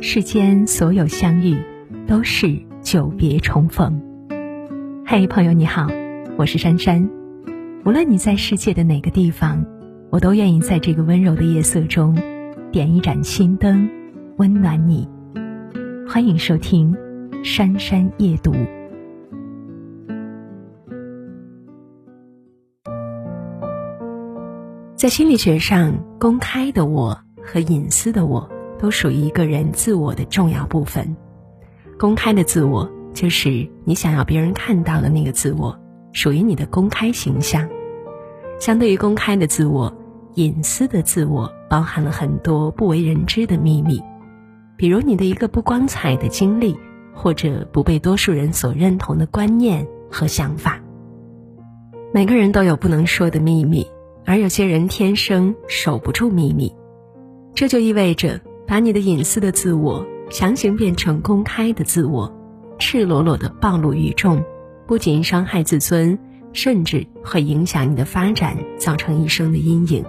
世间所有相遇，都是久别重逢。嘿，朋友你好，我是珊珊。无论你在世界的哪个地方，我都愿意在这个温柔的夜色中，点一盏心灯，温暖你。欢迎收听《珊珊夜读》。在心理学上，公开的我和隐私的我。都属于一个人自我的重要部分。公开的自我就是你想要别人看到的那个自我，属于你的公开形象。相对于公开的自我，隐私的自我包含了很多不为人知的秘密，比如你的一个不光彩的经历，或者不被多数人所认同的观念和想法。每个人都有不能说的秘密，而有些人天生守不住秘密，这就意味着。把你的隐私的自我强行变成公开的自我，赤裸裸的暴露于众，不仅伤害自尊，甚至会影响你的发展，造成一生的阴影。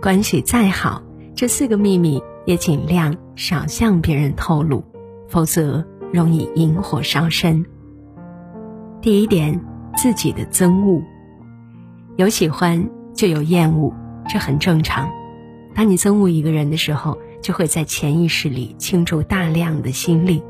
关系再好，这四个秘密也尽量少向别人透露，否则容易引火烧身。第一点，自己的憎恶，有喜欢就有厌恶，这很正常。当你憎恶一个人的时候，就会在潜意识里倾注大量的心力，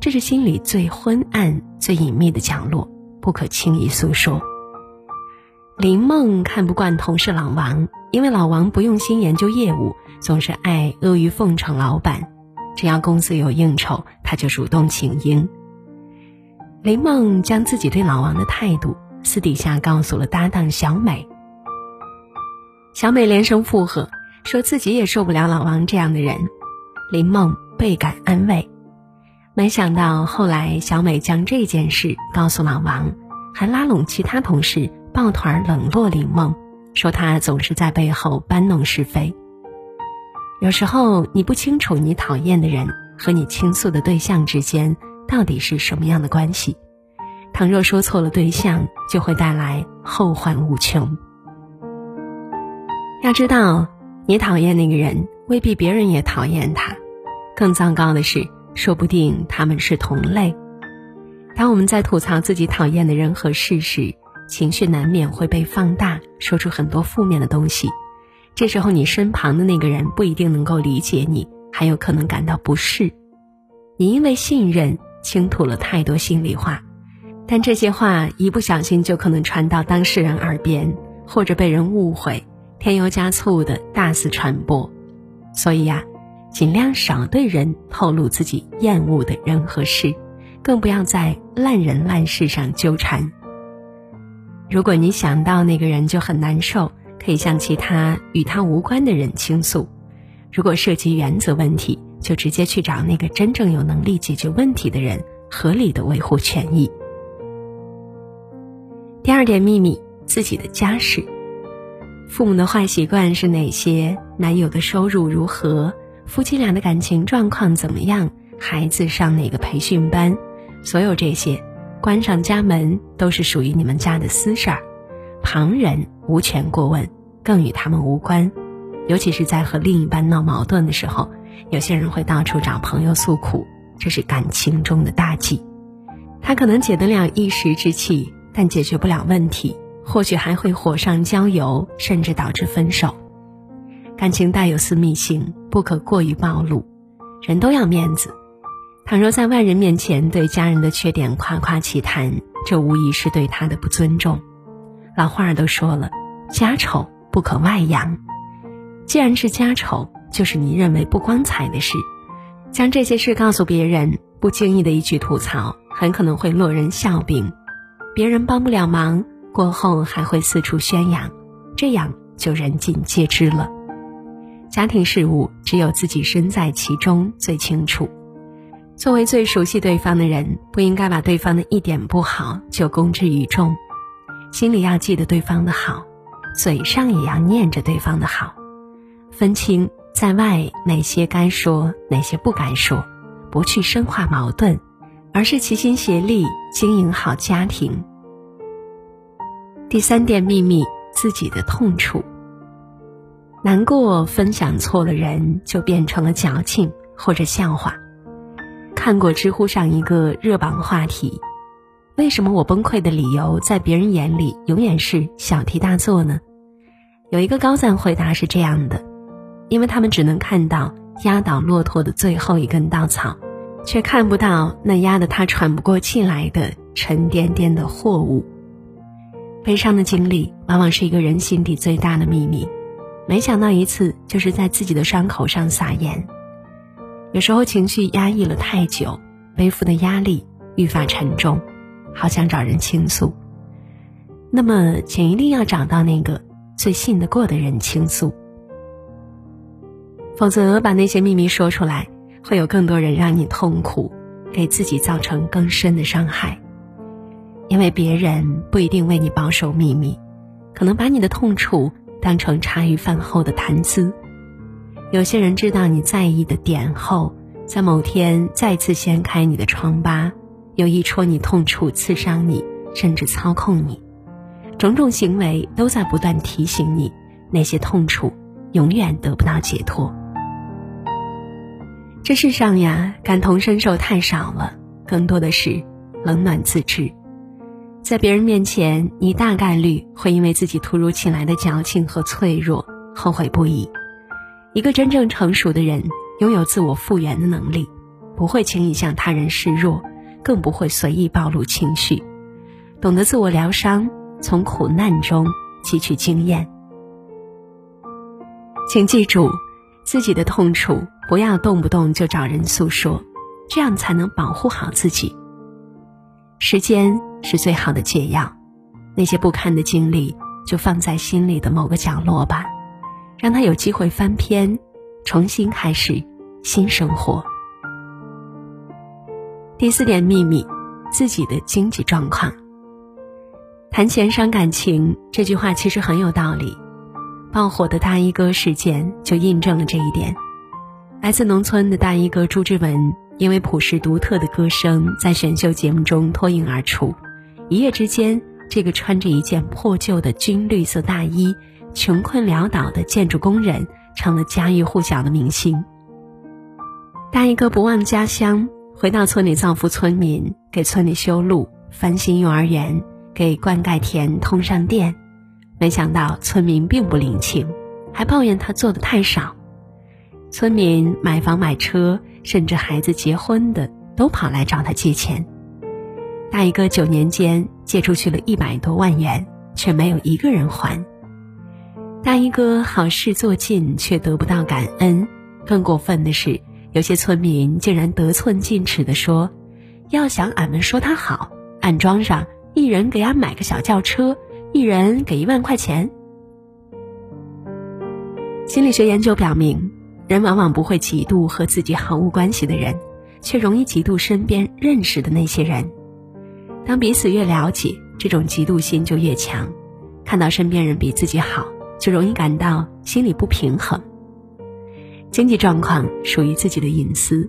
这是心里最昏暗、最隐秘的角落，不可轻易诉说。林梦看不惯同事老王，因为老王不用心研究业务，总是爱阿谀奉承老板。只要公司有应酬，他就主动请缨。林梦将自己对老王的态度私底下告诉了搭档小美，小美连声附和。说自己也受不了老王这样的人，林梦倍感安慰。没想到后来小美将这件事告诉老王，还拉拢其他同事抱团冷落林梦，说他总是在背后搬弄是非。有时候你不清楚你讨厌的人和你倾诉的对象之间到底是什么样的关系，倘若说错了对象，就会带来后患无穷。要知道。你讨厌那个人，未必别人也讨厌他。更糟糕的是，说不定他们是同类。当我们在吐槽自己讨厌的人和事时，情绪难免会被放大，说出很多负面的东西。这时候，你身旁的那个人不一定能够理解你，还有可能感到不适。你因为信任倾吐了太多心里话，但这些话一不小心就可能传到当事人耳边，或者被人误会。添油加醋的大肆传播，所以呀，尽量少对人透露自己厌恶的人和事，更不要在烂人烂事上纠缠。如果你想到那个人就很难受，可以向其他与他无关的人倾诉；如果涉及原则问题，就直接去找那个真正有能力解决问题的人，合理的维护权益。第二点秘密：自己的家事。父母的坏习惯是哪些？男友的收入如何？夫妻俩的感情状况怎么样？孩子上哪个培训班？所有这些，关上家门都是属于你们家的私事儿，旁人无权过问，更与他们无关。尤其是在和另一半闹矛盾的时候，有些人会到处找朋友诉苦，这是感情中的大忌。他可能解得了一时之气，但解决不了问题。或许还会火上浇油，甚至导致分手。感情带有私密性，不可过于暴露。人都要面子，倘若在外人面前对家人的缺点夸夸其谈，这无疑是对他的不尊重。老话儿都说了，家丑不可外扬。既然是家丑，就是你认为不光彩的事，将这些事告诉别人，不经意的一句吐槽，很可能会落人笑柄，别人帮不了忙。过后还会四处宣扬，这样就人尽皆知了。家庭事务只有自己身在其中最清楚。作为最熟悉对方的人，不应该把对方的一点不好就公之于众，心里要记得对方的好，嘴上也要念着对方的好，分清在外哪些该说，哪些不该说，不去深化矛盾，而是齐心协力经营好家庭。第三点秘密，自己的痛处。难过分享错了人，就变成了矫情，或者笑话。看过知乎上一个热榜话题：为什么我崩溃的理由在别人眼里永远是小题大做呢？有一个高赞回答是这样的：因为他们只能看到压倒骆驼的最后一根稻草，却看不到那压得他喘不过气来的沉甸甸的货物。悲伤的经历往往是一个人心底最大的秘密，没想到一次就是在自己的伤口上撒盐。有时候情绪压抑了太久，背负的压力愈发沉重，好想找人倾诉。那么，请一定要找到那个最信得过的人倾诉，否则把那些秘密说出来，会有更多人让你痛苦，给自己造成更深的伤害。因为别人不一定为你保守秘密，可能把你的痛楚当成茶余饭后的谈资。有些人知道你在意的点后，在某天再次掀开你的疮疤，有意戳你痛处、刺伤你，甚至操控你。种种行为都在不断提醒你，那些痛楚永远得不到解脱。这世上呀，感同身受太少了，更多的是冷暖自知。在别人面前，你大概率会因为自己突如其来的矫情和脆弱后悔不已。一个真正成熟的人，拥有自我复原的能力，不会轻易向他人示弱，更不会随意暴露情绪，懂得自我疗伤，从苦难中汲取经验。请记住，自己的痛楚不要动不动就找人诉说，这样才能保护好自己。时间是最好的解药，那些不堪的经历就放在心里的某个角落吧。让他有机会翻篇，重新开始新生活。第四点秘密，自己的经济状况。谈钱伤感情这句话其实很有道理，爆火的大衣哥事件就印证了这一点。来自农村的大衣哥朱之文，因为朴实独特的歌声在选秀节目中脱颖而出，一夜之间，这个穿着一件破旧的军绿色大衣。穷困潦倒的建筑工人成了家喻户晓的明星。大衣哥不忘家乡，回到村里造福村民，给村里修路、翻新幼儿园，给灌溉田通上电。没想到村民并不领情，还抱怨他做的太少。村民买房买车，甚至孩子结婚的都跑来找他借钱。大衣哥九年间借出去了一百多万元，却没有一个人还。大衣哥好事做尽，却得不到感恩。更过分的是，有些村民竟然得寸进尺的说：“要想俺们说他好，俺装上一人给俺买个小轿车，一人给一万块钱。”心理学研究表明，人往往不会嫉妒和自己毫无关系的人，却容易嫉妒身边认识的那些人。当彼此越了解，这种嫉妒心就越强。看到身边人比自己好。就容易感到心里不平衡。经济状况属于自己的隐私，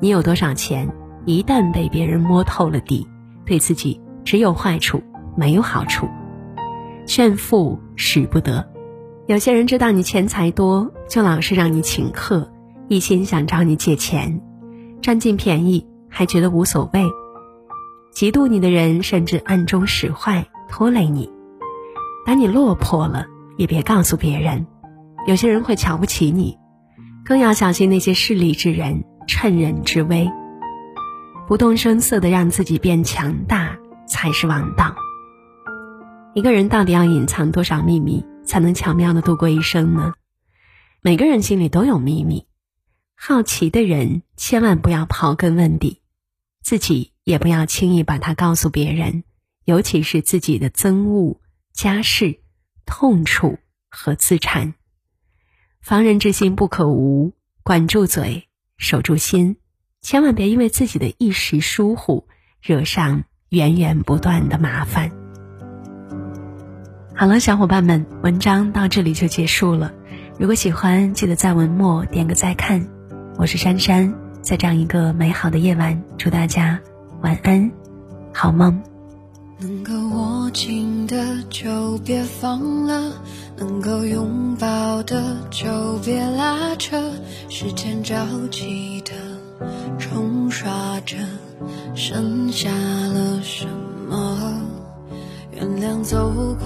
你有多少钱，一旦被别人摸透了底，对自己只有坏处，没有好处。炫富使不得。有些人知道你钱财多，就老是让你请客，一心想找你借钱，占尽便宜，还觉得无所谓。嫉妒你的人甚至暗中使坏，拖累你。当你落魄了。也别告诉别人，有些人会瞧不起你，更要小心那些势利之人趁人之危。不动声色的让自己变强大才是王道。一个人到底要隐藏多少秘密，才能巧妙的度过一生呢？每个人心里都有秘密，好奇的人千万不要刨根问底，自己也不要轻易把它告诉别人，尤其是自己的憎恶、家事。痛楚和自残，防人之心不可无，管住嘴，守住心，千万别因为自己的一时疏忽，惹上源源不断的麻烦。好了，小伙伴们，文章到这里就结束了。如果喜欢，记得在文末点个再看。我是珊珊，在这样一个美好的夜晚，祝大家晚安，好梦。能够握紧的就别放了，能够拥抱的就别拉扯。时间着急的冲刷着，剩下了什么？原谅走过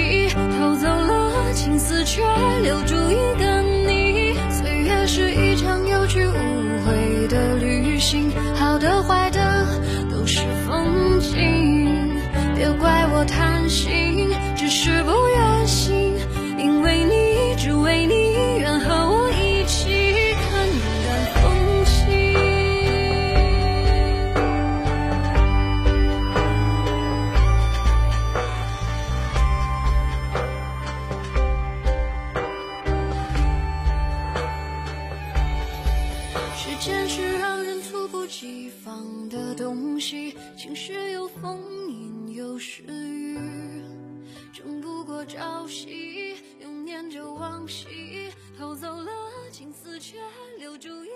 却留住一个你。岁月是一场有去无回的旅行，好的坏的都是风景。别怪我贪心，只是不现实让人猝不及防的东西，晴时有风。阴有时雨，争不过朝夕，又念着往昔，偷走了青丝，却留住。一。